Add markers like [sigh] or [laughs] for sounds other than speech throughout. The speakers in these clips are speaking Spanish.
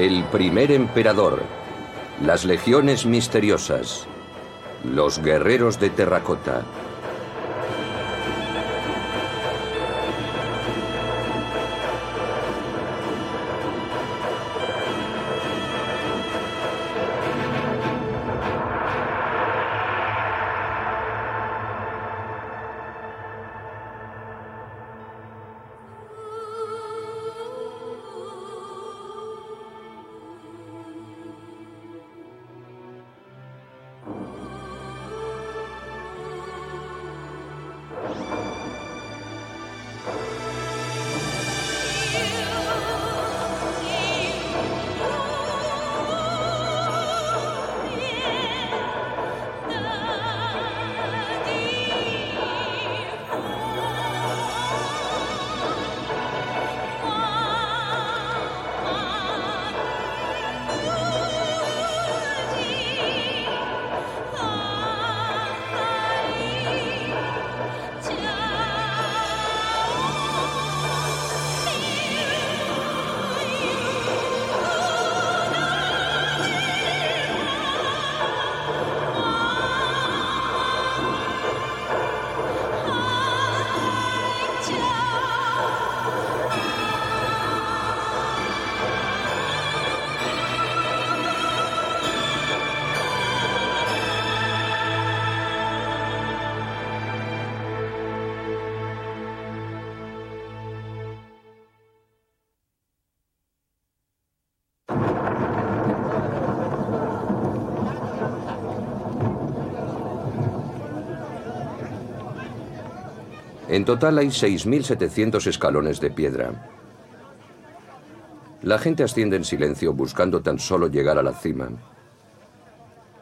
El primer emperador. Las legiones misteriosas. Los guerreros de terracota. En total hay 6.700 escalones de piedra. La gente asciende en silencio buscando tan solo llegar a la cima.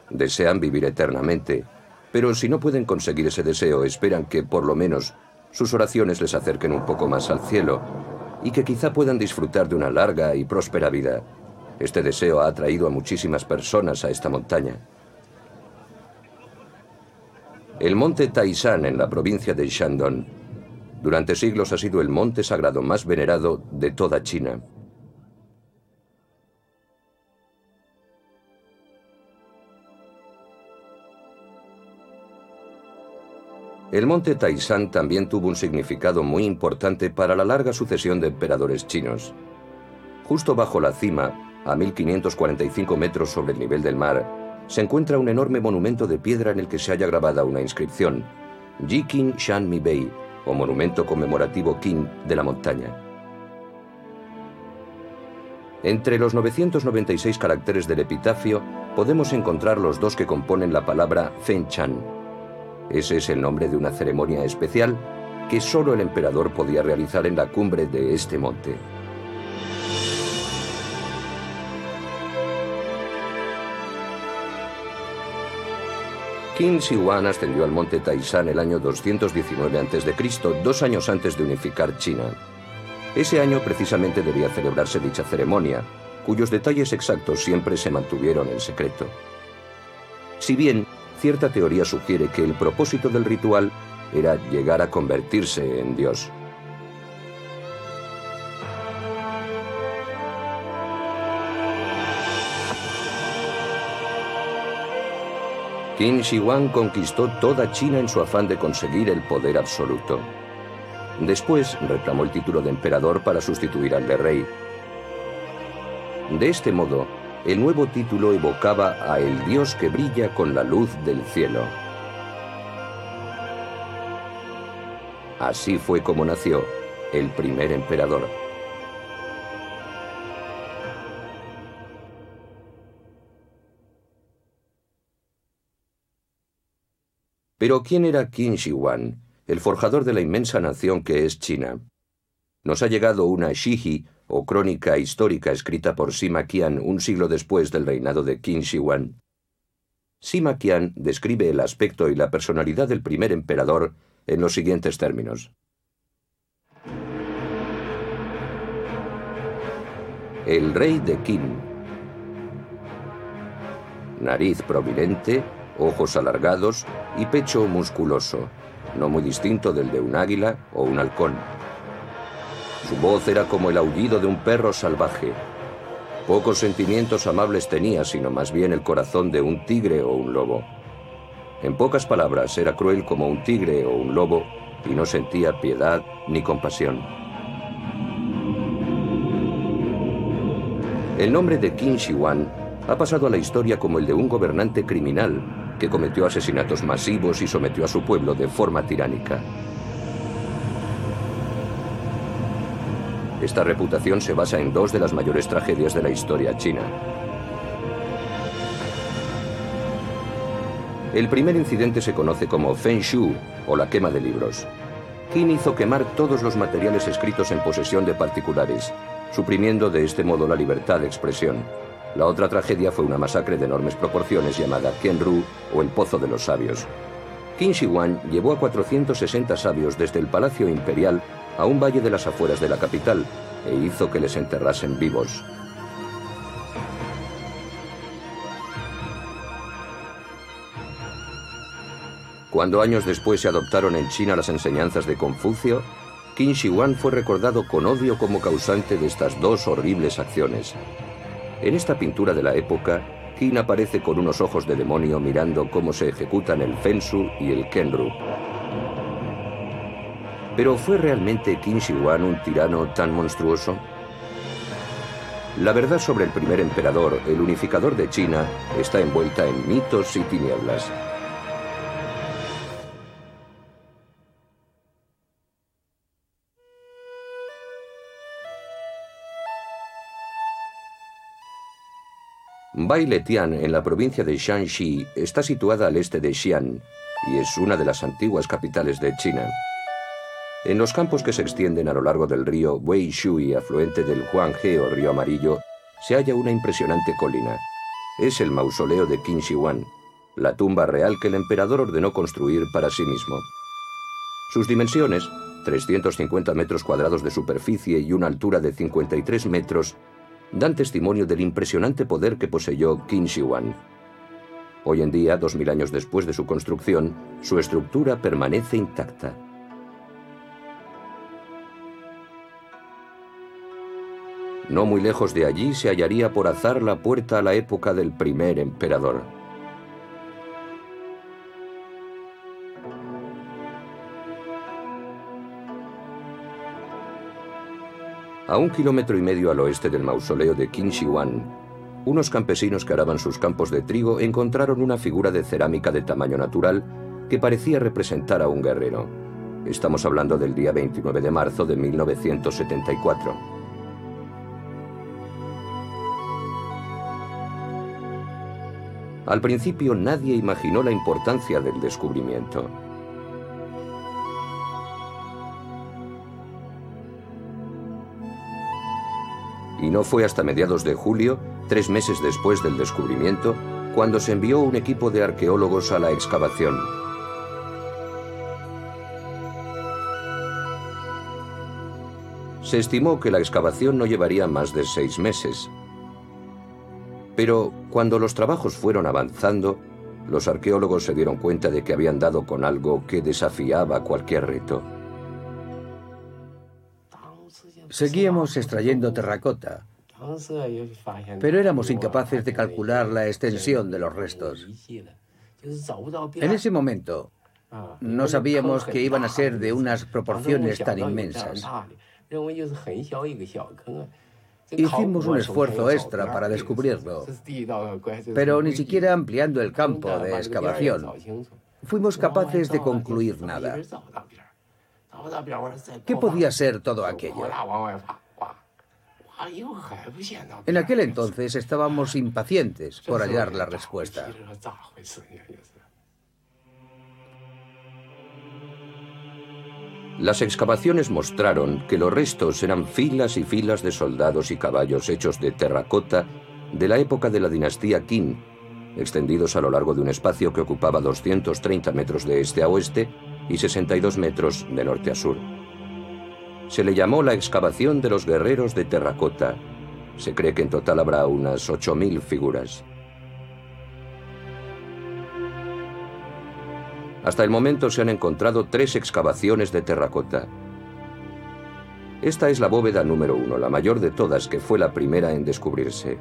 Desean vivir eternamente, pero si no pueden conseguir ese deseo, esperan que por lo menos sus oraciones les acerquen un poco más al cielo y que quizá puedan disfrutar de una larga y próspera vida. Este deseo ha atraído a muchísimas personas a esta montaña. El monte Taishan en la provincia de Shandong durante siglos ha sido el monte sagrado más venerado de toda China. El monte Taishan también tuvo un significado muy importante para la larga sucesión de emperadores chinos. Justo bajo la cima, a 1545 metros sobre el nivel del mar, se encuentra un enorme monumento de piedra en el que se haya grabada una inscripción, Jiqin Shan Mi Bei, o monumento conmemorativo Qin de la montaña. Entre los 996 caracteres del epitafio podemos encontrar los dos que componen la palabra Fenchan. Ese es el nombre de una ceremonia especial que solo el emperador podía realizar en la cumbre de este monte. Qin Shi Huang ascendió al monte Taishan el año 219 a.C., dos años antes de unificar China. Ese año precisamente debía celebrarse dicha ceremonia, cuyos detalles exactos siempre se mantuvieron en secreto. Si bien cierta teoría sugiere que el propósito del ritual era llegar a convertirse en Dios. Qin Shi Huang conquistó toda China en su afán de conseguir el poder absoluto. Después reclamó el título de emperador para sustituir al de rey. De este modo, el nuevo título evocaba a el dios que brilla con la luz del cielo. Así fue como nació el primer emperador. Pero ¿quién era Qin Shi Huang, el forjador de la inmensa nación que es China? Nos ha llegado una Shiji, o crónica histórica escrita por Sima Qian un siglo después del reinado de Qin Shi Huang. Sima Qian describe el aspecto y la personalidad del primer emperador en los siguientes términos. El rey de Qin. Nariz prominente, ojos alargados y pecho musculoso, no muy distinto del de un águila o un halcón. Su voz era como el aullido de un perro salvaje. Pocos sentimientos amables tenía, sino más bien el corazón de un tigre o un lobo. En pocas palabras, era cruel como un tigre o un lobo y no sentía piedad ni compasión. El nombre de Qin Shi Huang ha pasado a la historia como el de un gobernante criminal que cometió asesinatos masivos y sometió a su pueblo de forma tiránica. Esta reputación se basa en dos de las mayores tragedias de la historia china. El primer incidente se conoce como Feng Shu o la quema de libros. Qin hizo quemar todos los materiales escritos en posesión de particulares, suprimiendo de este modo la libertad de expresión. La otra tragedia fue una masacre de enormes proporciones llamada Qianru o el Pozo de los Sabios. Qin Shi Huang llevó a 460 sabios desde el Palacio Imperial a un valle de las afueras de la capital e hizo que les enterrasen vivos. Cuando años después se adoptaron en China las enseñanzas de Confucio, Qin Shi Huang fue recordado con odio como causante de estas dos horribles acciones. En esta pintura de la época, Qin aparece con unos ojos de demonio mirando cómo se ejecutan el Fensu y el Kenru. Pero ¿fue realmente Qin Shi Huang un tirano tan monstruoso? La verdad sobre el primer emperador, el unificador de China, está envuelta en mitos y tinieblas. Bailetian, en la provincia de Shanxi, está situada al este de Xi'an y es una de las antiguas capitales de China. En los campos que se extienden a lo largo del río Weishui, afluente del Huanghe o río Amarillo, se halla una impresionante colina. Es el mausoleo de Qin Shi Huang, la tumba real que el emperador ordenó construir para sí mismo. Sus dimensiones, 350 metros cuadrados de superficie y una altura de 53 metros, dan testimonio del impresionante poder que poseyó Qin Shi Huang. Hoy en día, dos mil años después de su construcción, su estructura permanece intacta. No muy lejos de allí se hallaría por azar la puerta a la época del primer emperador. A un kilómetro y medio al oeste del mausoleo de Qin Shi Huang, unos campesinos que araban sus campos de trigo encontraron una figura de cerámica de tamaño natural que parecía representar a un guerrero. Estamos hablando del día 29 de marzo de 1974. Al principio nadie imaginó la importancia del descubrimiento. Y no fue hasta mediados de julio, tres meses después del descubrimiento, cuando se envió un equipo de arqueólogos a la excavación. Se estimó que la excavación no llevaría más de seis meses. Pero cuando los trabajos fueron avanzando, los arqueólogos se dieron cuenta de que habían dado con algo que desafiaba cualquier reto. Seguíamos extrayendo terracota, pero éramos incapaces de calcular la extensión de los restos. En ese momento, no sabíamos que iban a ser de unas proporciones tan inmensas. Hicimos un esfuerzo extra para descubrirlo, pero ni siquiera ampliando el campo de excavación fuimos capaces de concluir nada. ¿Qué podía ser todo aquello? En aquel entonces estábamos impacientes por hallar la respuesta. Las excavaciones mostraron que los restos eran filas y filas de soldados y caballos hechos de terracota de la época de la dinastía Qin, extendidos a lo largo de un espacio que ocupaba 230 metros de este a oeste y 62 metros de norte a sur. Se le llamó la excavación de los guerreros de terracota. Se cree que en total habrá unas 8.000 figuras. Hasta el momento se han encontrado tres excavaciones de terracota. Esta es la bóveda número uno, la mayor de todas, que fue la primera en descubrirse.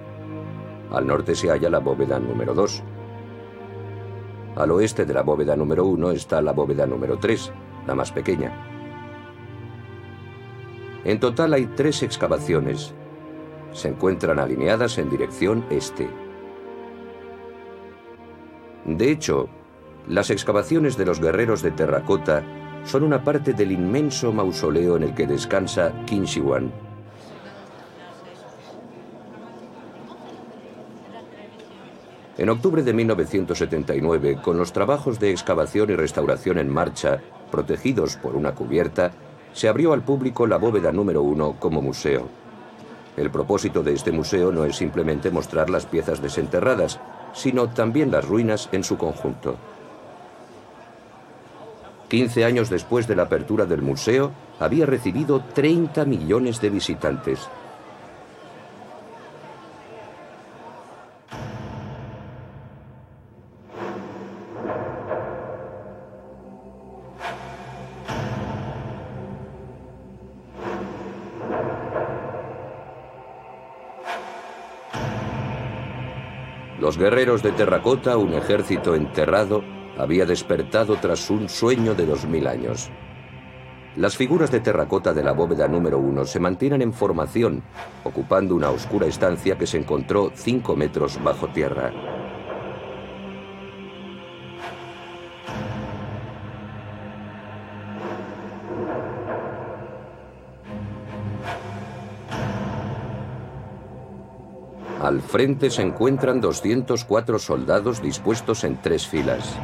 Al norte se halla la bóveda número dos. Al oeste de la bóveda número uno está la bóveda número tres, la más pequeña. En total hay tres excavaciones. Se encuentran alineadas en dirección este. De hecho, las excavaciones de los guerreros de terracota son una parte del inmenso mausoleo en el que descansa Qin Shi Huang. En octubre de 1979, con los trabajos de excavación y restauración en marcha, protegidos por una cubierta, se abrió al público la bóveda número uno como museo. El propósito de este museo no es simplemente mostrar las piezas desenterradas, sino también las ruinas en su conjunto. 15 años después de la apertura del museo, había recibido 30 millones de visitantes. Guerreros de terracota, un ejército enterrado, había despertado tras un sueño de dos mil años. Las figuras de terracota de la bóveda número uno se mantienen en formación, ocupando una oscura estancia que se encontró cinco metros bajo tierra. Al frente se encuentran 204 soldados dispuestos en tres filas.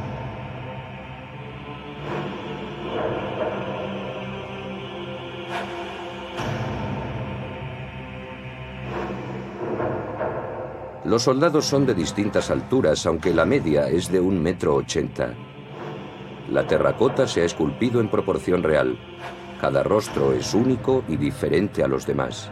Los soldados son de distintas alturas, aunque la media es de un metro ochenta. La terracota se ha esculpido en proporción real. Cada rostro es único y diferente a los demás.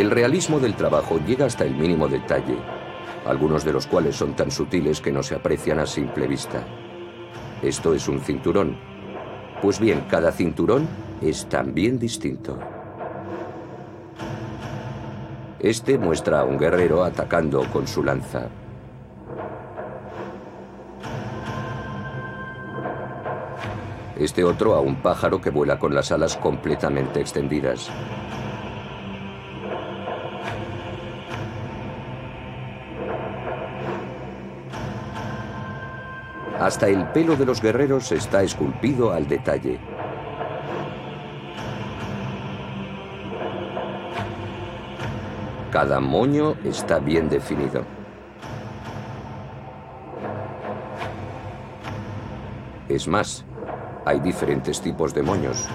El realismo del trabajo llega hasta el mínimo detalle, algunos de los cuales son tan sutiles que no se aprecian a simple vista. Esto es un cinturón. Pues bien, cada cinturón es también distinto. Este muestra a un guerrero atacando con su lanza. Este otro a un pájaro que vuela con las alas completamente extendidas. Hasta el pelo de los guerreros está esculpido al detalle. Cada moño está bien definido. Es más, hay diferentes tipos de moños.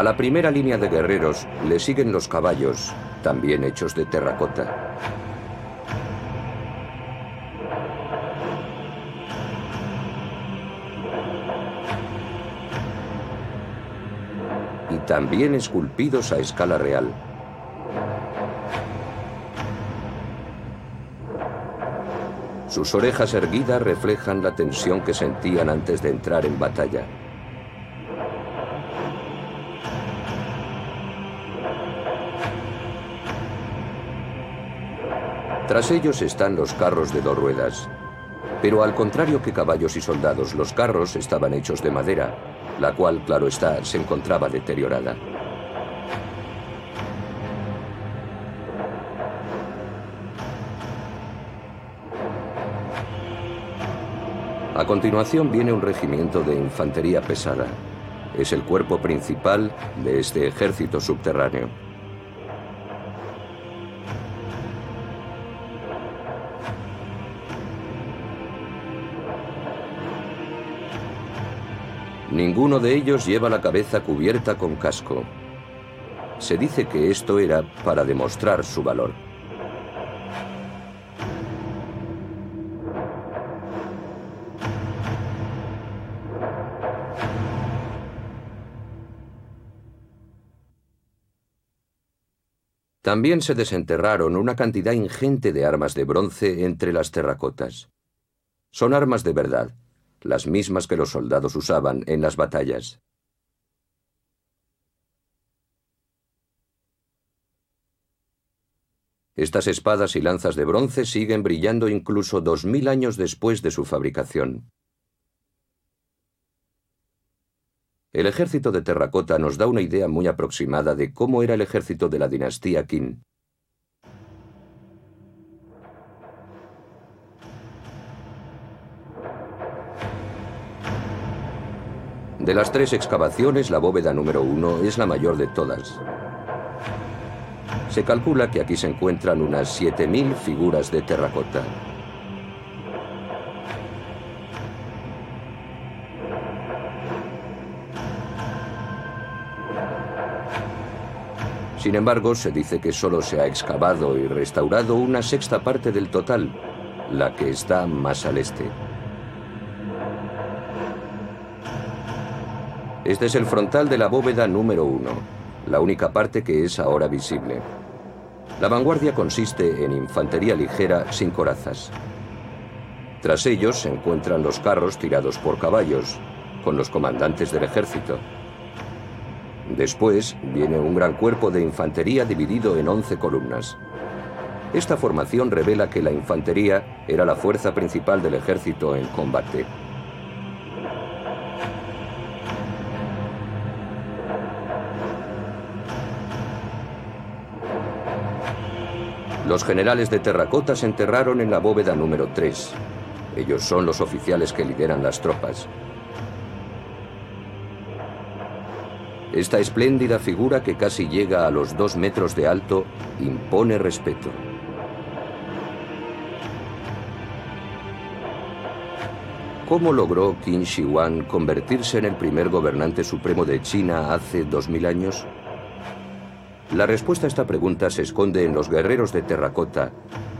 A la primera línea de guerreros le siguen los caballos, también hechos de terracota. Y también esculpidos a escala real. Sus orejas erguidas reflejan la tensión que sentían antes de entrar en batalla. Tras ellos están los carros de dos ruedas. Pero al contrario que caballos y soldados, los carros estaban hechos de madera, la cual, claro está, se encontraba deteriorada. A continuación viene un regimiento de infantería pesada. Es el cuerpo principal de este ejército subterráneo. Ninguno de ellos lleva la cabeza cubierta con casco. Se dice que esto era para demostrar su valor. También se desenterraron una cantidad ingente de armas de bronce entre las terracotas. Son armas de verdad, las mismas que los soldados usaban en las batallas. Estas espadas y lanzas de bronce siguen brillando incluso dos mil años después de su fabricación. El ejército de terracota nos da una idea muy aproximada de cómo era el ejército de la dinastía Qin. De las tres excavaciones, la bóveda número uno es la mayor de todas. Se calcula que aquí se encuentran unas 7.000 figuras de terracota. Sin embargo, se dice que solo se ha excavado y restaurado una sexta parte del total, la que está más al este. Este es el frontal de la bóveda número uno, la única parte que es ahora visible. La vanguardia consiste en infantería ligera sin corazas. Tras ellos se encuentran los carros tirados por caballos, con los comandantes del ejército. Después viene un gran cuerpo de infantería dividido en 11 columnas. Esta formación revela que la infantería era la fuerza principal del ejército en combate. Los generales de terracota se enterraron en la bóveda número 3. Ellos son los oficiales que lideran las tropas. Esta espléndida figura que casi llega a los dos metros de alto impone respeto. ¿Cómo logró Qin Shi Huang convertirse en el primer gobernante supremo de China hace dos mil años? La respuesta a esta pregunta se esconde en los guerreros de terracota,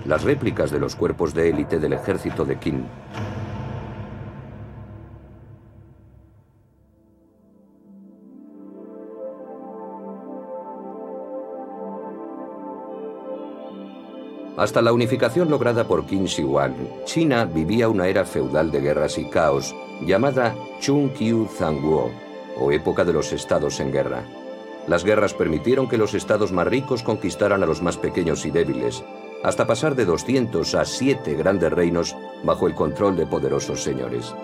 las réplicas de los cuerpos de élite del ejército de Qin. Hasta la unificación lograda por Qin Shi Huang, China vivía una era feudal de guerras y caos llamada Chung Qiu o época de los estados en guerra. Las guerras permitieron que los estados más ricos conquistaran a los más pequeños y débiles, hasta pasar de 200 a 7 grandes reinos bajo el control de poderosos señores.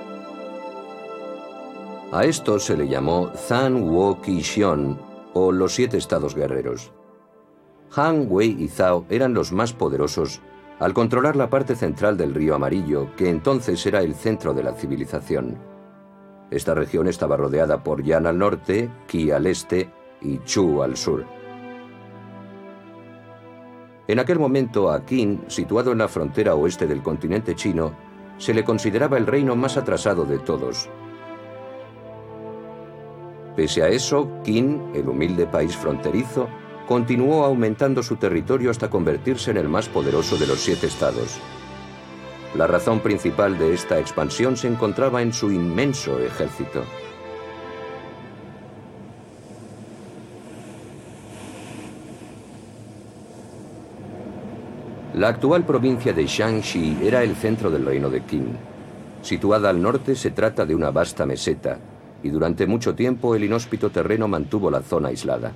A esto se le llamó Zhan Wo Xion, o los siete estados guerreros. Han, Wei y Zhao eran los más poderosos al controlar la parte central del río Amarillo, que entonces era el centro de la civilización. Esta región estaba rodeada por Yan al norte, Qi al este y Chu al sur. En aquel momento a Qin, situado en la frontera oeste del continente chino, se le consideraba el reino más atrasado de todos. Pese a eso, Qin, el humilde país fronterizo, continuó aumentando su territorio hasta convertirse en el más poderoso de los siete estados. La razón principal de esta expansión se encontraba en su inmenso ejército. La actual provincia de Shaanxi era el centro del reino de Qin. Situada al norte se trata de una vasta meseta, y durante mucho tiempo el inhóspito terreno mantuvo la zona aislada.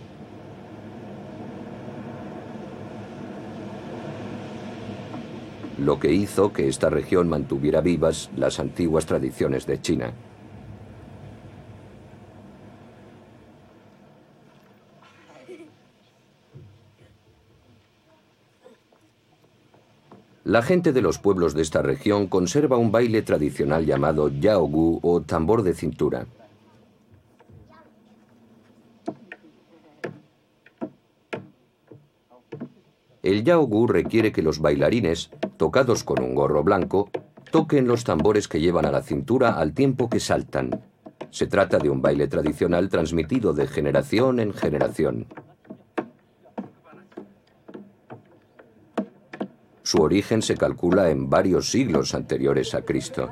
lo que hizo que esta región mantuviera vivas las antiguas tradiciones de China. La gente de los pueblos de esta región conserva un baile tradicional llamado Yaogu o tambor de cintura. El yaogu requiere que los bailarines, tocados con un gorro blanco, toquen los tambores que llevan a la cintura al tiempo que saltan. Se trata de un baile tradicional transmitido de generación en generación. Su origen se calcula en varios siglos anteriores a Cristo.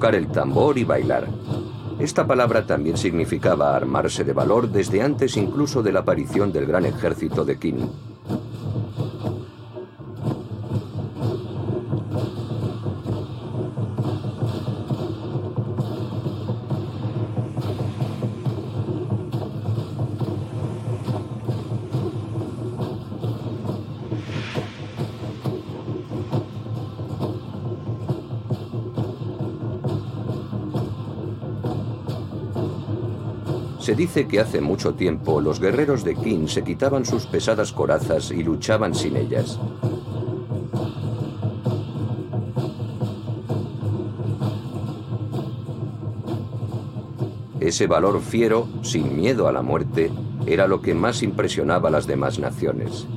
Tocar el tambor y bailar. Esta palabra también significaba armarse de valor desde antes incluso de la aparición del gran ejército de Qin. Se dice que hace mucho tiempo los guerreros de Qin se quitaban sus pesadas corazas y luchaban sin ellas. Ese valor fiero, sin miedo a la muerte, era lo que más impresionaba a las demás naciones.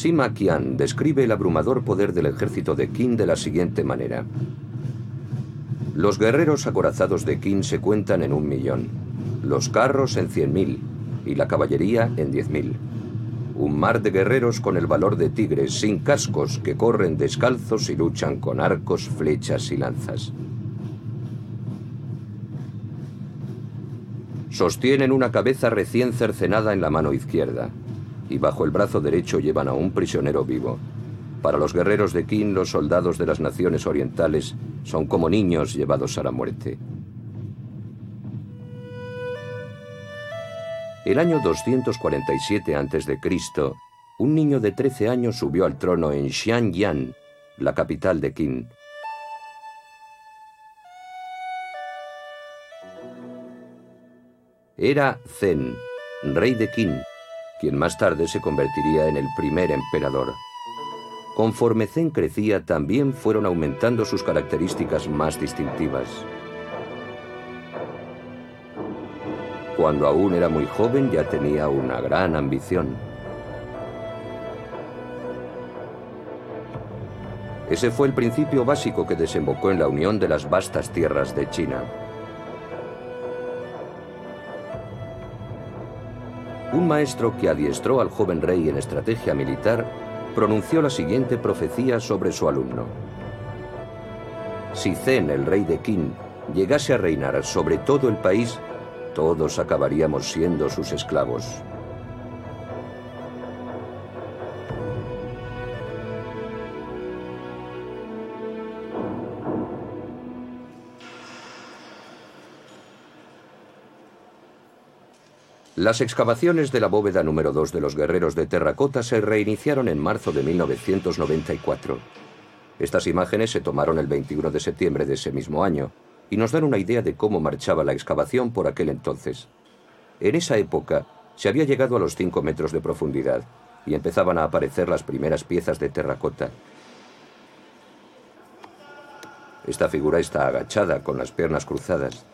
Sima Qian describe el abrumador poder del ejército de Qin de la siguiente manera. Los guerreros acorazados de Qin se cuentan en un millón, los carros en cien mil y la caballería en diez mil. Un mar de guerreros con el valor de tigres sin cascos que corren descalzos y luchan con arcos, flechas y lanzas. Sostienen una cabeza recién cercenada en la mano izquierda, y bajo el brazo derecho llevan a un prisionero vivo. Para los guerreros de Qin, los soldados de las naciones orientales son como niños llevados a la muerte. El año 247 a.C., un niño de 13 años subió al trono en Xiangyang, la capital de Qin. Era Zen, rey de Qin, quien más tarde se convertiría en el primer emperador. Conforme Zen crecía, también fueron aumentando sus características más distintivas. Cuando aún era muy joven ya tenía una gran ambición. Ese fue el principio básico que desembocó en la unión de las vastas tierras de China. Maestro que adiestró al joven rey en estrategia militar pronunció la siguiente profecía sobre su alumno. Si Zen, el rey de Qin, llegase a reinar sobre todo el país, todos acabaríamos siendo sus esclavos. Las excavaciones de la bóveda número 2 de los guerreros de terracota se reiniciaron en marzo de 1994. Estas imágenes se tomaron el 21 de septiembre de ese mismo año y nos dan una idea de cómo marchaba la excavación por aquel entonces. En esa época se había llegado a los 5 metros de profundidad y empezaban a aparecer las primeras piezas de terracota. Esta figura está agachada con las piernas cruzadas.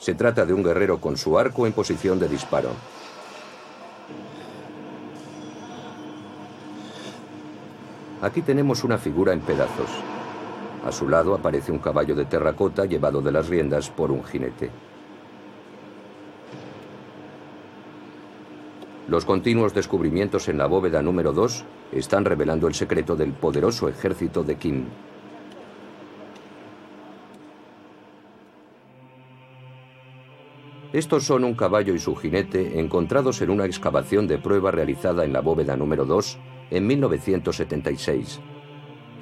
Se trata de un guerrero con su arco en posición de disparo. Aquí tenemos una figura en pedazos. A su lado aparece un caballo de terracota llevado de las riendas por un jinete. Los continuos descubrimientos en la bóveda número 2 están revelando el secreto del poderoso ejército de Qin. Estos son un caballo y su jinete encontrados en una excavación de prueba realizada en la bóveda número 2 en 1976.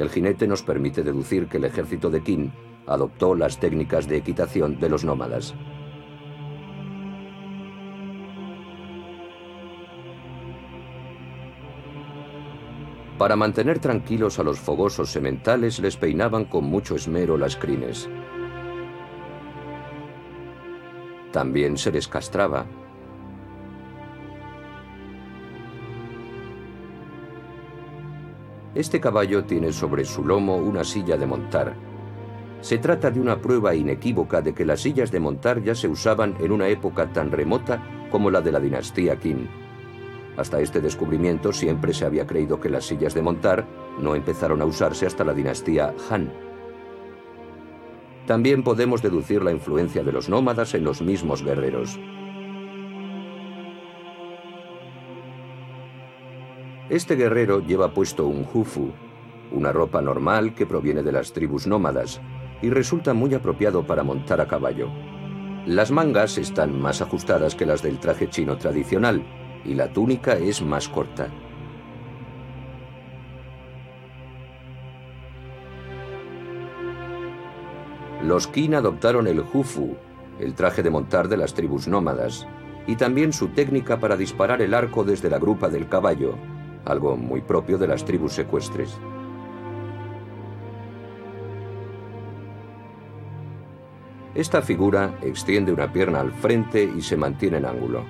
El jinete nos permite deducir que el ejército de Qin adoptó las técnicas de equitación de los nómadas. Para mantener tranquilos a los fogosos sementales les peinaban con mucho esmero las crines. También se les castraba. Este caballo tiene sobre su lomo una silla de montar. Se trata de una prueba inequívoca de que las sillas de montar ya se usaban en una época tan remota como la de la dinastía Qin. Hasta este descubrimiento siempre se había creído que las sillas de montar no empezaron a usarse hasta la dinastía Han. También podemos deducir la influencia de los nómadas en los mismos guerreros. Este guerrero lleva puesto un hufu, una ropa normal que proviene de las tribus nómadas, y resulta muy apropiado para montar a caballo. Las mangas están más ajustadas que las del traje chino tradicional, y la túnica es más corta. Los Qin adoptaron el Hufu, el traje de montar de las tribus nómadas, y también su técnica para disparar el arco desde la grupa del caballo, algo muy propio de las tribus secuestres. Esta figura extiende una pierna al frente y se mantiene en ángulo.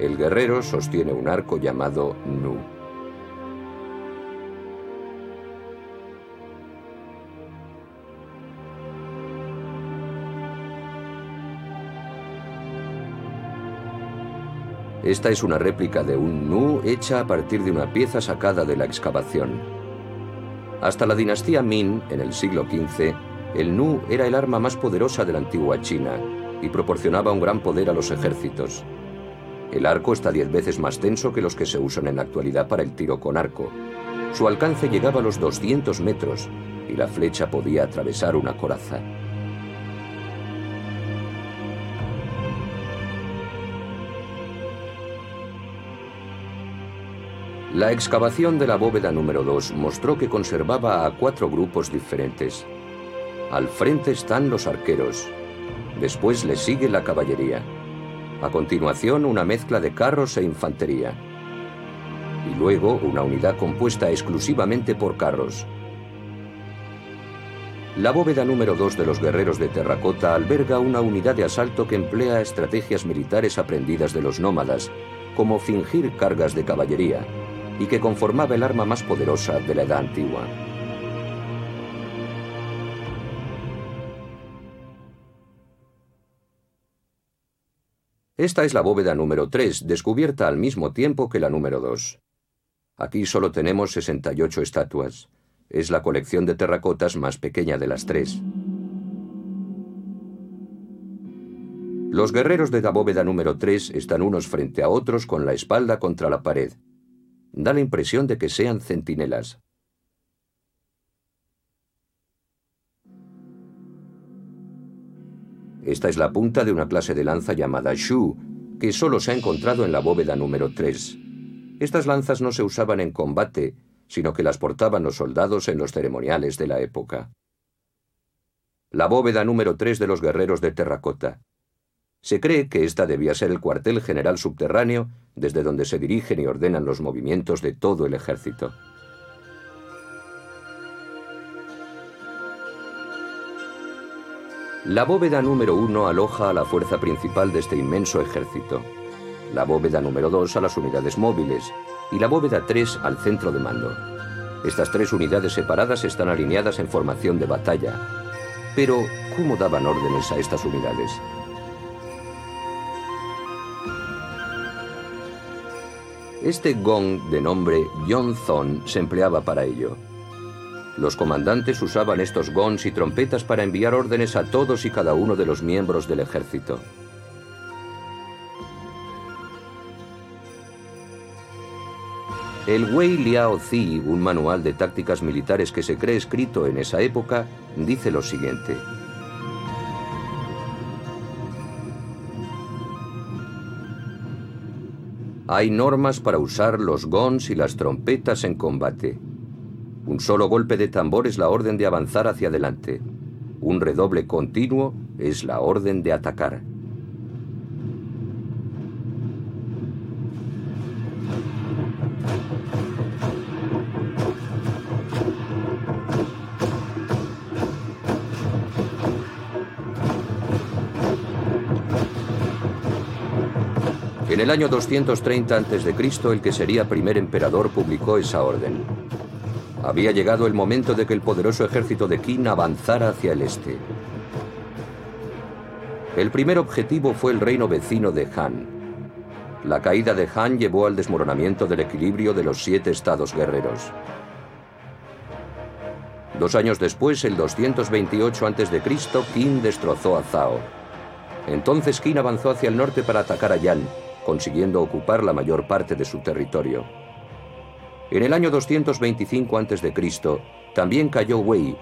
El guerrero sostiene un arco llamado Nu. Esta es una réplica de un Nu hecha a partir de una pieza sacada de la excavación. Hasta la dinastía Min, en el siglo XV, el Nu era el arma más poderosa de la antigua China y proporcionaba un gran poder a los ejércitos. El arco está diez veces más tenso que los que se usan en la actualidad para el tiro con arco. Su alcance llegaba a los 200 metros y la flecha podía atravesar una coraza. La excavación de la bóveda número 2 mostró que conservaba a cuatro grupos diferentes. Al frente están los arqueros. Después le sigue la caballería. A continuación, una mezcla de carros e infantería. Y luego, una unidad compuesta exclusivamente por carros. La bóveda número 2 de los guerreros de terracota alberga una unidad de asalto que emplea estrategias militares aprendidas de los nómadas, como fingir cargas de caballería, y que conformaba el arma más poderosa de la edad antigua. Esta es la bóveda número 3, descubierta al mismo tiempo que la número 2. Aquí solo tenemos 68 estatuas. Es la colección de terracotas más pequeña de las tres. Los guerreros de la bóveda número 3 están unos frente a otros con la espalda contra la pared. Da la impresión de que sean centinelas. Esta es la punta de una clase de lanza llamada Shu, que solo se ha encontrado en la bóveda número 3. Estas lanzas no se usaban en combate, sino que las portaban los soldados en los ceremoniales de la época. La bóveda número 3 de los guerreros de terracota. Se cree que esta debía ser el cuartel general subterráneo desde donde se dirigen y ordenan los movimientos de todo el ejército. La bóveda número uno aloja a la fuerza principal de este inmenso ejército, la bóveda número 2 a las unidades móviles y la bóveda 3 al centro de mando. Estas tres unidades separadas están alineadas en formación de batalla. Pero, ¿cómo daban órdenes a estas unidades? Este gong de nombre Yonzon se empleaba para ello. Los comandantes usaban estos gons y trompetas para enviar órdenes a todos y cada uno de los miembros del ejército. El Wei Liao Zi, un manual de tácticas militares que se cree escrito en esa época, dice lo siguiente. Hay normas para usar los gons y las trompetas en combate. Un solo golpe de tambor es la orden de avanzar hacia adelante. Un redoble continuo es la orden de atacar. El año 230 a.C., el que sería primer emperador publicó esa orden. Había llegado el momento de que el poderoso ejército de Qin avanzara hacia el este. El primer objetivo fue el reino vecino de Han. La caída de Han llevó al desmoronamiento del equilibrio de los siete estados guerreros. Dos años después, el 228 a.C., Qin destrozó a Zhao. Entonces Qin avanzó hacia el norte para atacar a Yan, consiguiendo ocupar la mayor parte de su territorio. En el año 225 a.C., también cayó Wei,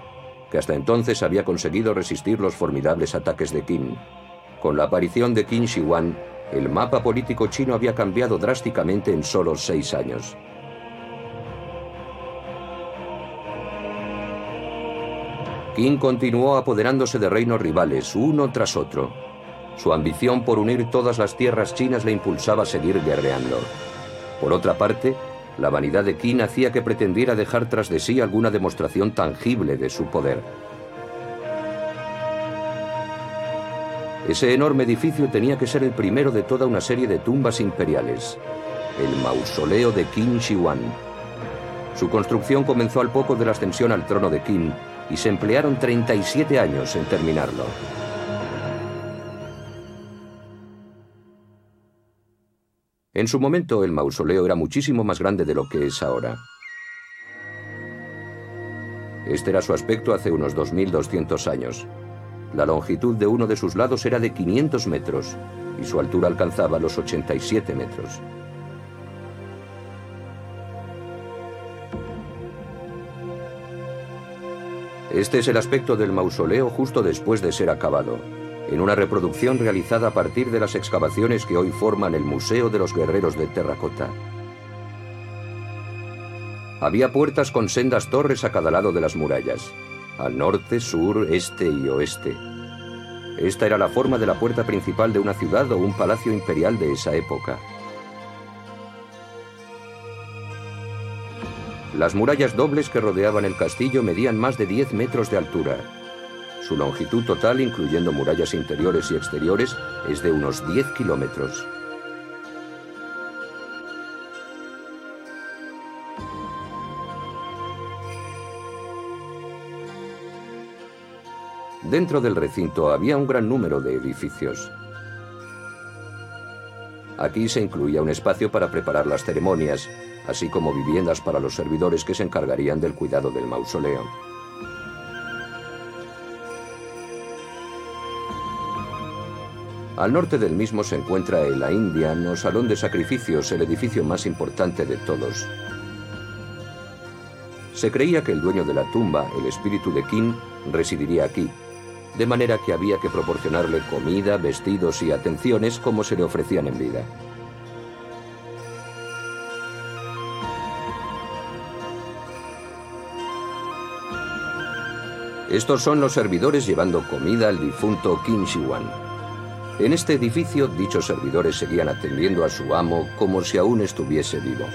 que hasta entonces había conseguido resistir los formidables ataques de Qin. Con la aparición de Qin Shi Huang, el mapa político chino había cambiado drásticamente en solo seis años. Qin continuó apoderándose de reinos rivales, uno tras otro. Su ambición por unir todas las tierras chinas le impulsaba a seguir guerreando. Por otra parte, la vanidad de Qin hacía que pretendiera dejar tras de sí alguna demostración tangible de su poder. Ese enorme edificio tenía que ser el primero de toda una serie de tumbas imperiales, el mausoleo de Qin Shi Huang. Su construcción comenzó al poco de la ascensión al trono de Qin y se emplearon 37 años en terminarlo. En su momento el mausoleo era muchísimo más grande de lo que es ahora. Este era su aspecto hace unos 2.200 años. La longitud de uno de sus lados era de 500 metros y su altura alcanzaba los 87 metros. Este es el aspecto del mausoleo justo después de ser acabado, en una reproducción realizada a partir de las excavaciones que hoy forman el Museo de los Guerreros de Terracota. Había puertas con sendas torres a cada lado de las murallas, al norte, sur, este y oeste. Esta era la forma de la puerta principal de una ciudad o un palacio imperial de esa época. Las murallas dobles que rodeaban el castillo medían más de 10 metros de altura. Su longitud total, incluyendo murallas interiores y exteriores, es de unos 10 kilómetros. Dentro del recinto había un gran número de edificios. Aquí se incluía un espacio para preparar las ceremonias, así como viviendas para los servidores que se encargarían del cuidado del mausoleo. Al norte del mismo se encuentra el Indian o Salón de Sacrificios, el edificio más importante de todos. Se creía que el dueño de la tumba, el espíritu de Qin, residiría aquí, de manera que había que proporcionarle comida, vestidos y atenciones como se le ofrecían en vida. Estos son los servidores llevando comida al difunto Qin Shi Huang. En este edificio, dichos servidores seguían atendiendo a su amo como si aún estuviese vivo.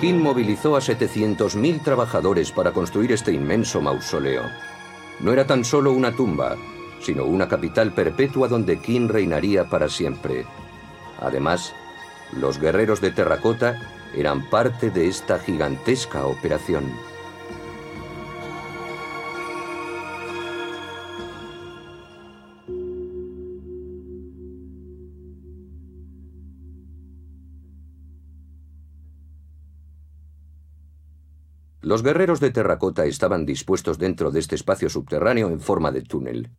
Qin movilizó a 700.000 trabajadores para construir este inmenso mausoleo. No era tan solo una tumba, sino una capital perpetua donde Qin reinaría para siempre. Además, los guerreros de terracota eran parte de esta gigantesca operación. Los guerreros de terracota estaban dispuestos dentro de este espacio subterráneo en forma de túnel.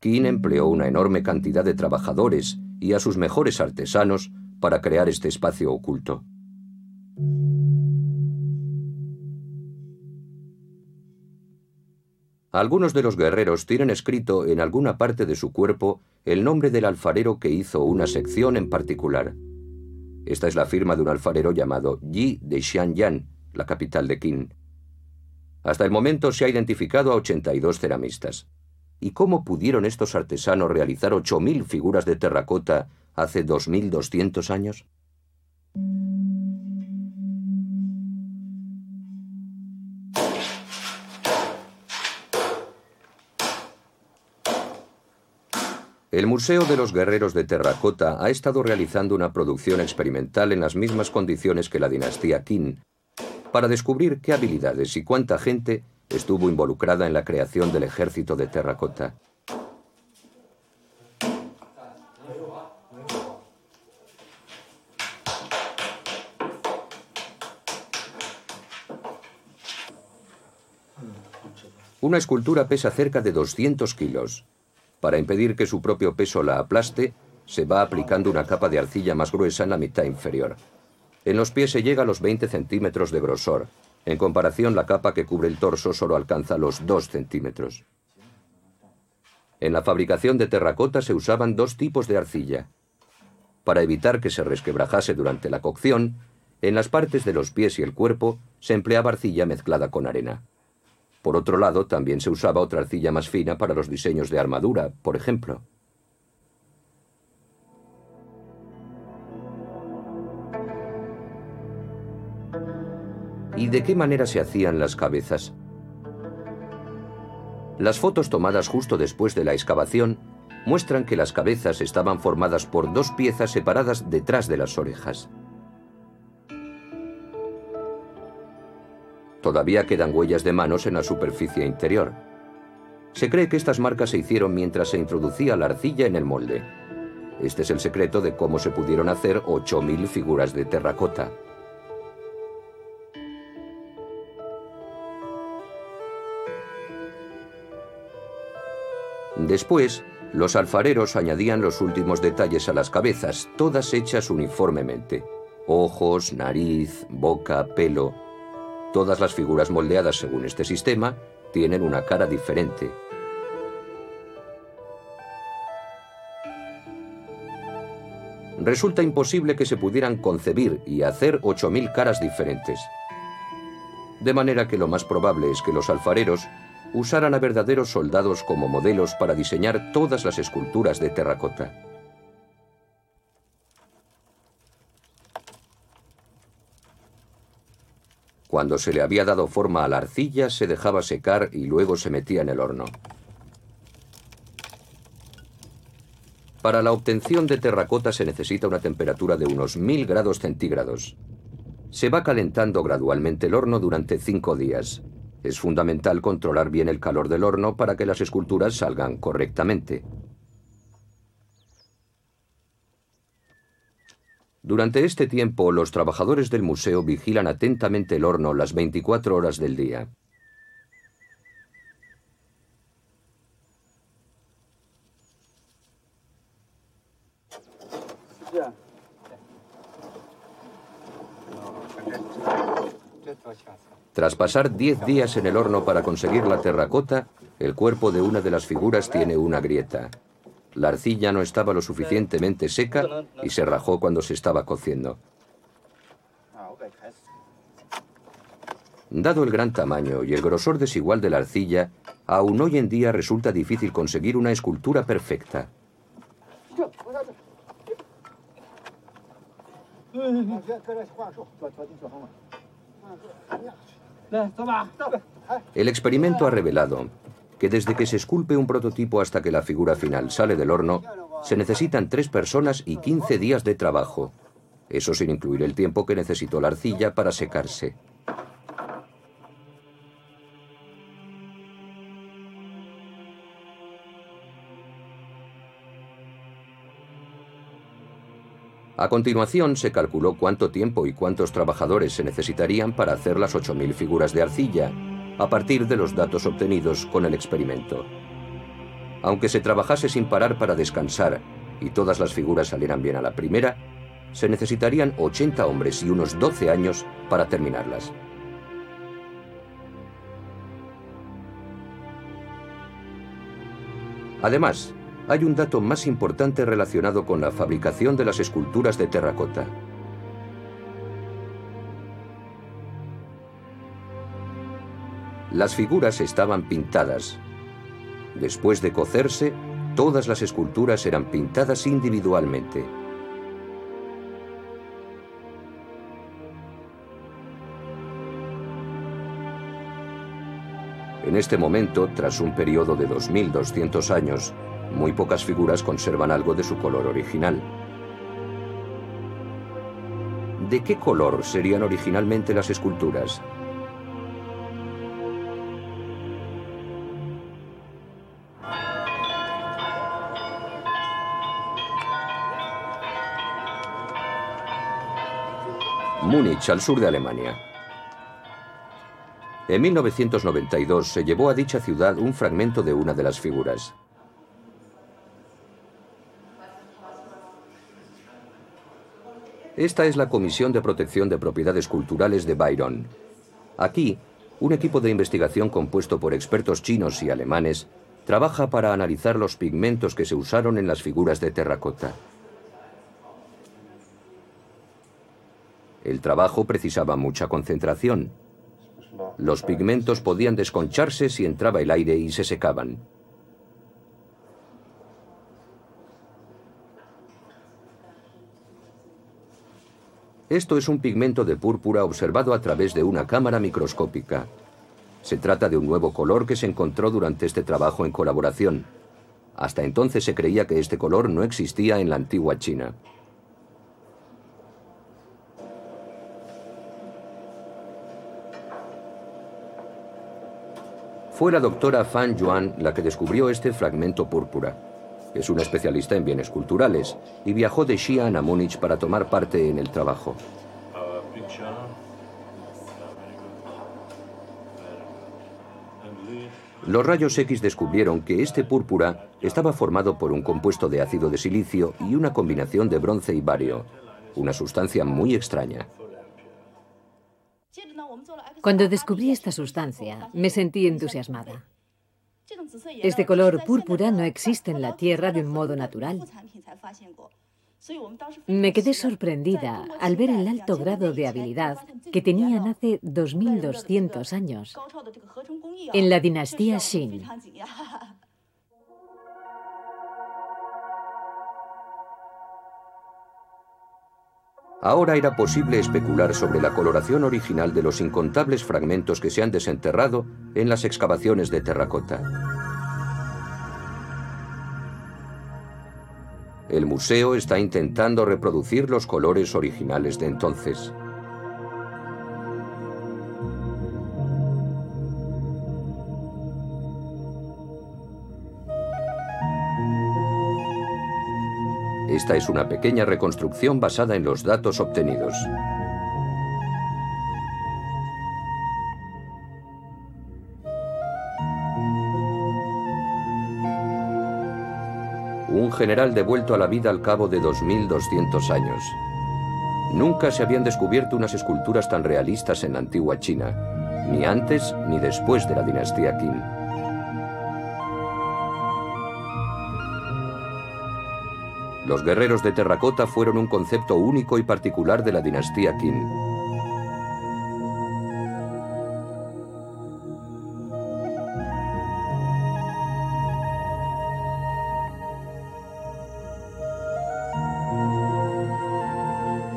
Qin empleó una enorme cantidad de trabajadores y a sus mejores artesanos para crear este espacio oculto. Algunos de los guerreros tienen escrito en alguna parte de su cuerpo el nombre del alfarero que hizo una sección en particular. Esta es la firma de un alfarero llamado Yi de Xianyan, la capital de Qin. Hasta el momento se ha identificado a 82 ceramistas. ¿Y cómo pudieron estos artesanos realizar 8.000 figuras de terracota hace 2.200 años? El Museo de los Guerreros de Terracota ha estado realizando una producción experimental en las mismas condiciones que la dinastía Qin, para descubrir qué habilidades y cuánta gente estuvo involucrada en la creación del ejército de terracota. Una escultura pesa cerca de 200 kilos. Para impedir que su propio peso la aplaste, se va aplicando una capa de arcilla más gruesa en la mitad inferior. En los pies se llega a los 20 centímetros de grosor. En comparación, la capa que cubre el torso solo alcanza los 2 centímetros. En la fabricación de terracota se usaban dos tipos de arcilla. Para evitar que se resquebrajase durante la cocción, en las partes de los pies y el cuerpo se empleaba arcilla mezclada con arena. Por otro lado, también se usaba otra arcilla más fina para los diseños de armadura, por ejemplo. ¿Y de qué manera se hacían las cabezas? Las fotos tomadas justo después de la excavación muestran que las cabezas estaban formadas por dos piezas separadas detrás de las orejas. Todavía quedan huellas de manos en la superficie interior. Se cree que estas marcas se hicieron mientras se introducía la arcilla en el molde. Este es el secreto de cómo se pudieron hacer 8.000 figuras de terracota. Después, los alfareros añadían los últimos detalles a las cabezas, todas hechas uniformemente. Ojos, nariz, boca, pelo. Todas las figuras moldeadas según este sistema tienen una cara diferente. Resulta imposible que se pudieran concebir y hacer 8.000 caras diferentes. De manera que lo más probable es que los alfareros usaran a verdaderos soldados como modelos para diseñar todas las esculturas de terracota. Cuando se le había dado forma a la arcilla, se dejaba secar y luego se metía en el horno. Para la obtención de terracota se necesita una temperatura de unos 1000 grados centígrados. Se va calentando gradualmente el horno durante cinco días. Es fundamental controlar bien el calor del horno para que las esculturas salgan correctamente. Durante este tiempo, los trabajadores del museo vigilan atentamente el horno las 24 horas del día. Tras pasar 10 días en el horno para conseguir la terracota, el cuerpo de una de las figuras tiene una grieta. La arcilla no estaba lo suficientemente seca y se rajó cuando se estaba cociendo. Dado el gran tamaño y el grosor desigual de la arcilla, aún hoy en día resulta difícil conseguir una escultura perfecta. [laughs] El experimento ha revelado que desde que se esculpe un prototipo hasta que la figura final sale del horno, se necesitan tres personas y 15 días de trabajo. Eso sin incluir el tiempo que necesitó la arcilla para secarse. A continuación se calculó cuánto tiempo y cuántos trabajadores se necesitarían para hacer las 8.000 figuras de arcilla, a partir de los datos obtenidos con el experimento. Aunque se trabajase sin parar para descansar y todas las figuras salieran bien a la primera, se necesitarían 80 hombres y unos 12 años para terminarlas. Además, hay un dato más importante relacionado con la fabricación de las esculturas de terracota. Las figuras estaban pintadas. Después de cocerse, todas las esculturas eran pintadas individualmente. En este momento, tras un periodo de 2.200 años, muy pocas figuras conservan algo de su color original. ¿De qué color serían originalmente las esculturas? Múnich, al sur de Alemania. En 1992 se llevó a dicha ciudad un fragmento de una de las figuras. Esta es la Comisión de Protección de Propiedades Culturales de Byron. Aquí, un equipo de investigación compuesto por expertos chinos y alemanes trabaja para analizar los pigmentos que se usaron en las figuras de terracota. El trabajo precisaba mucha concentración. Los pigmentos podían desconcharse si entraba el aire y se secaban. Esto es un pigmento de púrpura observado a través de una cámara microscópica. Se trata de un nuevo color que se encontró durante este trabajo en colaboración. Hasta entonces se creía que este color no existía en la antigua China. Fue la doctora Fan Yuan la que descubrió este fragmento púrpura. Es una especialista en bienes culturales y viajó de Xi'an a Múnich para tomar parte en el trabajo. Los rayos X descubrieron que este púrpura estaba formado por un compuesto de ácido de silicio y una combinación de bronce y bario, una sustancia muy extraña. Cuando descubrí esta sustancia, me sentí entusiasmada. Este color púrpura no existe en la Tierra de un modo natural. Me quedé sorprendida al ver el alto grado de habilidad que tenían hace 2200 años en la dinastía Xin. Ahora era posible especular sobre la coloración original de los incontables fragmentos que se han desenterrado en las excavaciones de terracota. El museo está intentando reproducir los colores originales de entonces. Esta es una pequeña reconstrucción basada en los datos obtenidos. Un general devuelto a la vida al cabo de 2.200 años. Nunca se habían descubierto unas esculturas tan realistas en la antigua China, ni antes ni después de la dinastía Qin. Los guerreros de terracota fueron un concepto único y particular de la dinastía Qin.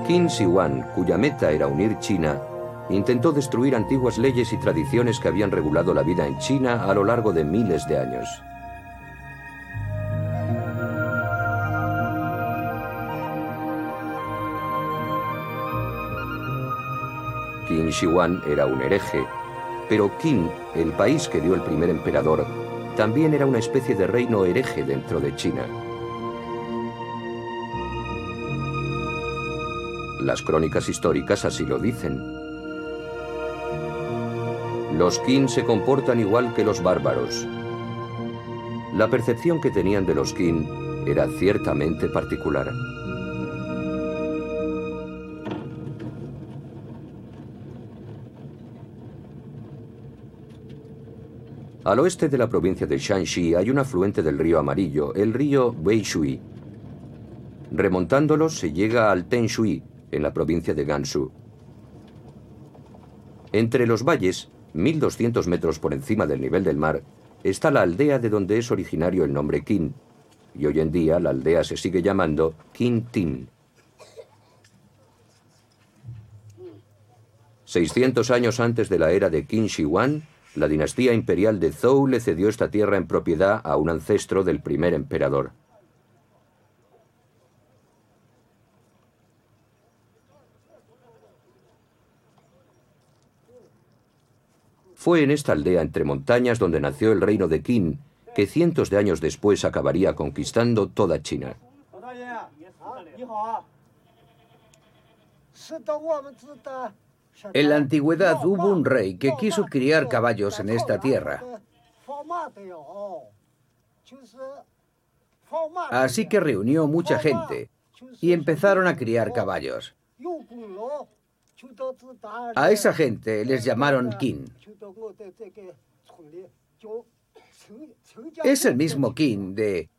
Qin Shi Huang, cuya meta era unir China, intentó destruir antiguas leyes y tradiciones que habían regulado la vida en China a lo largo de miles de años. Qin Shi era un hereje, pero Qin, el país que dio el primer emperador, también era una especie de reino hereje dentro de China. Las crónicas históricas así lo dicen. Los Qin se comportan igual que los bárbaros. La percepción que tenían de los Qin era ciertamente particular. Al oeste de la provincia de Shanxi hay un afluente del río Amarillo, el río Weishui. Remontándolo se llega al Tenshui, en la provincia de Gansu. Entre los valles, 1200 metros por encima del nivel del mar, está la aldea de donde es originario el nombre Qin, y hoy en día la aldea se sigue llamando Tin. 600 años antes de la era de Qin Shi Huang, la dinastía imperial de Zhou le cedió esta tierra en propiedad a un ancestro del primer emperador. Fue en esta aldea entre montañas donde nació el reino de Qin, que cientos de años después acabaría conquistando toda China. En la antigüedad hubo un rey que quiso criar caballos en esta tierra. Así que reunió mucha gente y empezaron a criar caballos. A esa gente les llamaron Qin. Es el mismo Qin de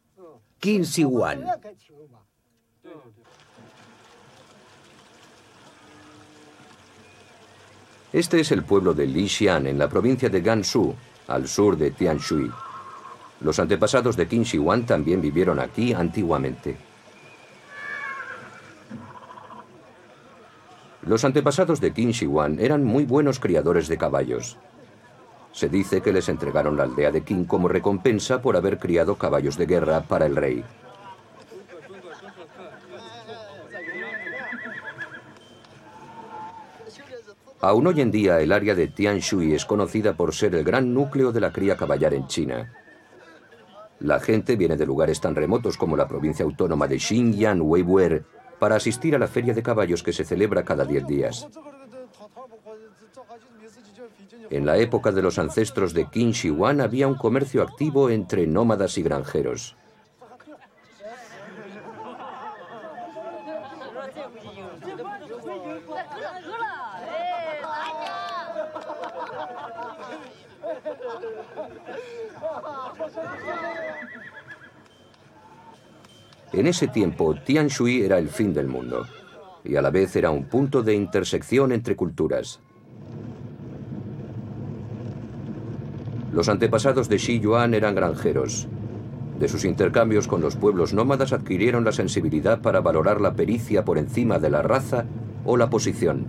Qin Shi Huang. Este es el pueblo de Lixian, en la provincia de Gansu, al sur de Tianshui. Los antepasados de Qin Shi Huang también vivieron aquí antiguamente. Los antepasados de Qin Shi Huang eran muy buenos criadores de caballos. Se dice que les entregaron la aldea de Qin como recompensa por haber criado caballos de guerra para el rey. Aún hoy en día el área de Tianshui es conocida por ser el gran núcleo de la cría caballar en China. La gente viene de lugares tan remotos como la provincia autónoma de Xinjiang, Weibuer, para asistir a la feria de caballos que se celebra cada 10 días. En la época de los ancestros de Qin Shi Huang había un comercio activo entre nómadas y granjeros. En ese tiempo, Tianshui era el fin del mundo y a la vez era un punto de intersección entre culturas. Los antepasados de Xi Yuan eran granjeros. De sus intercambios con los pueblos nómadas adquirieron la sensibilidad para valorar la pericia por encima de la raza o la posición.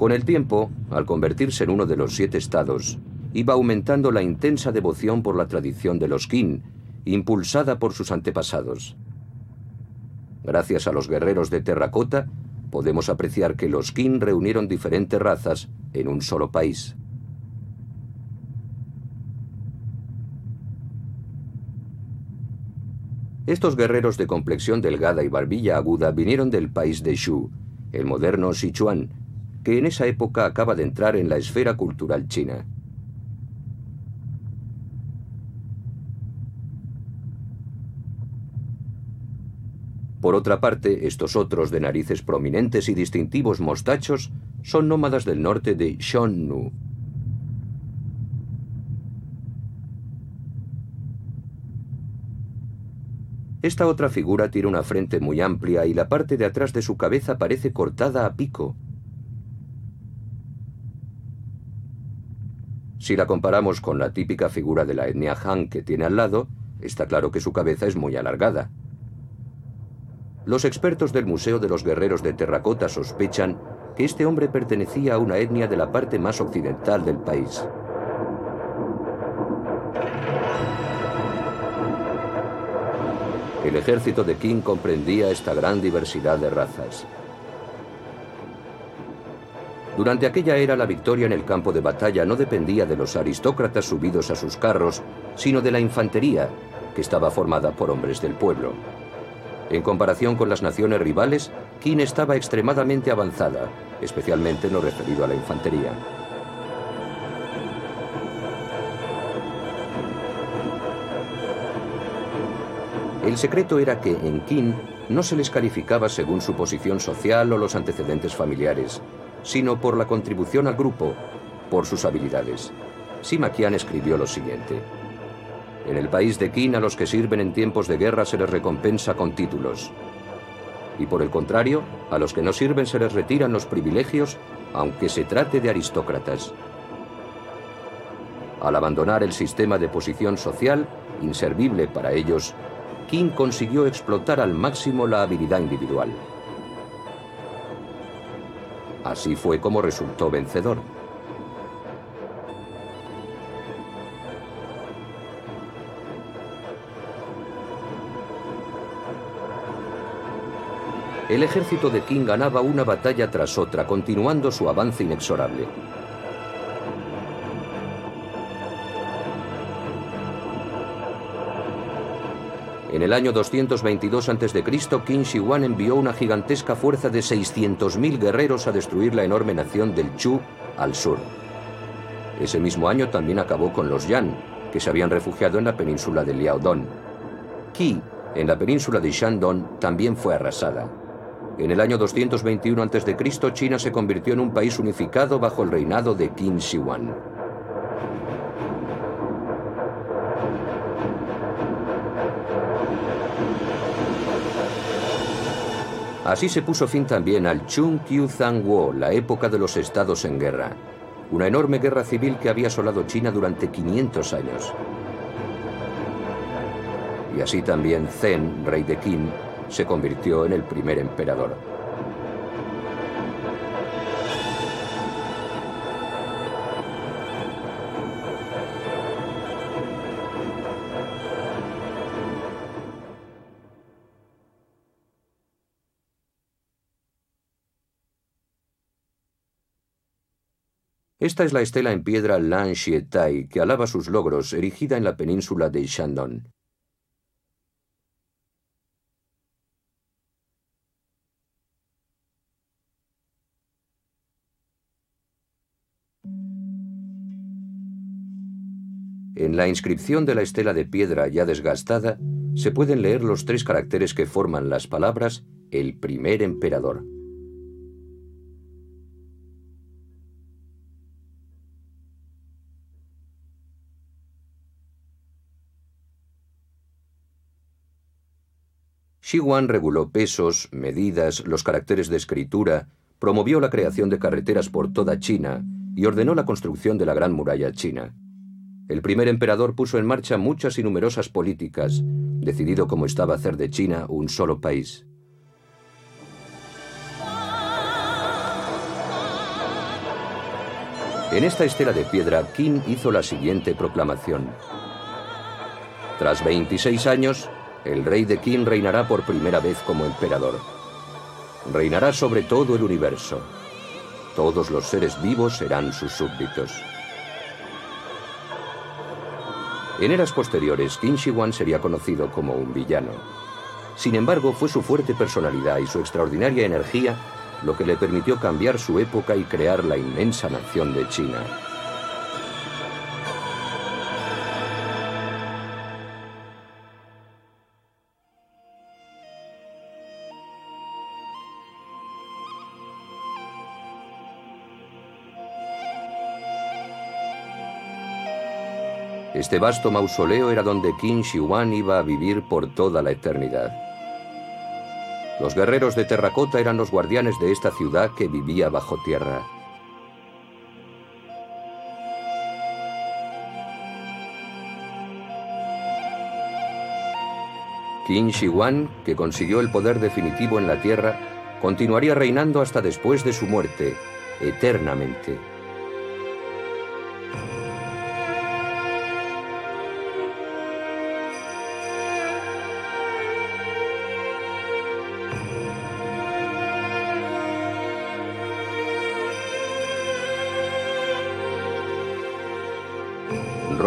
Con el tiempo, al convertirse en uno de los siete estados, iba aumentando la intensa devoción por la tradición de los Qin, impulsada por sus antepasados. Gracias a los guerreros de terracota, podemos apreciar que los Qin reunieron diferentes razas en un solo país. Estos guerreros de complexión delgada y barbilla aguda vinieron del país de Shu, el moderno Sichuan, que en esa época acaba de entrar en la esfera cultural china. Por otra parte, estos otros de narices prominentes y distintivos mostachos son nómadas del norte de Xiongnu. Esta otra figura tiene una frente muy amplia y la parte de atrás de su cabeza parece cortada a pico. Si la comparamos con la típica figura de la etnia Han que tiene al lado, está claro que su cabeza es muy alargada. Los expertos del Museo de los Guerreros de Terracota sospechan que este hombre pertenecía a una etnia de la parte más occidental del país. El ejército de Qin comprendía esta gran diversidad de razas. Durante aquella era la victoria en el campo de batalla no dependía de los aristócratas subidos a sus carros, sino de la infantería, que estaba formada por hombres del pueblo. En comparación con las naciones rivales, Qin estaba extremadamente avanzada, especialmente en lo referido a la infantería. El secreto era que en Qin no se les calificaba según su posición social o los antecedentes familiares, sino por la contribución al grupo, por sus habilidades. Sima Qian escribió lo siguiente. En el país de Qin a los que sirven en tiempos de guerra se les recompensa con títulos. Y por el contrario, a los que no sirven se les retiran los privilegios, aunque se trate de aristócratas. Al abandonar el sistema de posición social, inservible para ellos, Qin consiguió explotar al máximo la habilidad individual. Así fue como resultó vencedor. El ejército de Qin ganaba una batalla tras otra, continuando su avance inexorable. En el año 222 a.C., Qin Shi Huang envió una gigantesca fuerza de 600.000 guerreros a destruir la enorme nación del Chu al sur. Ese mismo año también acabó con los Yan, que se habían refugiado en la península de Liaodong. Qi, en la península de Shandong, también fue arrasada. En el año 221 a.C., China se convirtió en un país unificado bajo el reinado de Qin Shi Huang. Así se puso fin también al Chung Qiu Zhang Wo, la época de los estados en guerra, una enorme guerra civil que había asolado China durante 500 años. Y así también Zhen, rey de Qin, se convirtió en el primer emperador. Esta es la estela en piedra Lan Tai que alaba sus logros, erigida en la península de Shandong. En la inscripción de la estela de piedra ya desgastada se pueden leer los tres caracteres que forman las palabras el primer emperador. Shi reguló pesos, medidas, los caracteres de escritura, promovió la creación de carreteras por toda China y ordenó la construcción de la Gran Muralla China. El primer emperador puso en marcha muchas y numerosas políticas, decidido como estaba a hacer de China un solo país. En esta estela de piedra, Qin hizo la siguiente proclamación. Tras 26 años, el rey de Qin reinará por primera vez como emperador. Reinará sobre todo el universo. Todos los seres vivos serán sus súbditos. En eras posteriores, Qin Shi Huang sería conocido como un villano. Sin embargo, fue su fuerte personalidad y su extraordinaria energía lo que le permitió cambiar su época y crear la inmensa nación de China. Este vasto mausoleo era donde Qin Shi Huang iba a vivir por toda la eternidad. Los guerreros de terracota eran los guardianes de esta ciudad que vivía bajo tierra. Qin Shi Huang, que consiguió el poder definitivo en la tierra, continuaría reinando hasta después de su muerte, eternamente.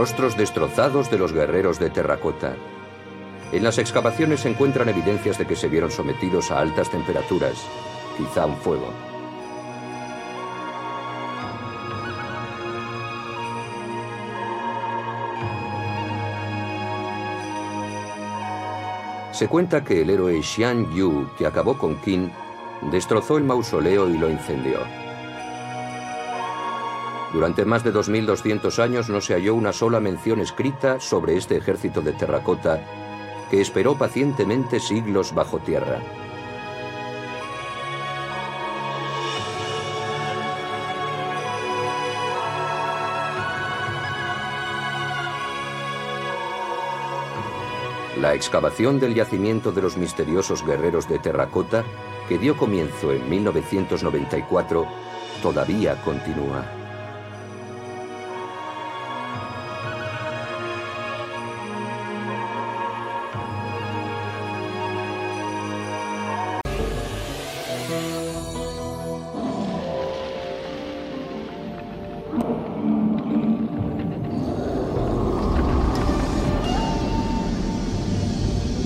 Rostros destrozados de los guerreros de terracota. En las excavaciones se encuentran evidencias de que se vieron sometidos a altas temperaturas, quizá un fuego. Se cuenta que el héroe Xian Yu, que acabó con Qin, destrozó el mausoleo y lo incendió. Durante más de 2.200 años no se halló una sola mención escrita sobre este ejército de terracota que esperó pacientemente siglos bajo tierra. La excavación del yacimiento de los misteriosos guerreros de terracota, que dio comienzo en 1994, todavía continúa.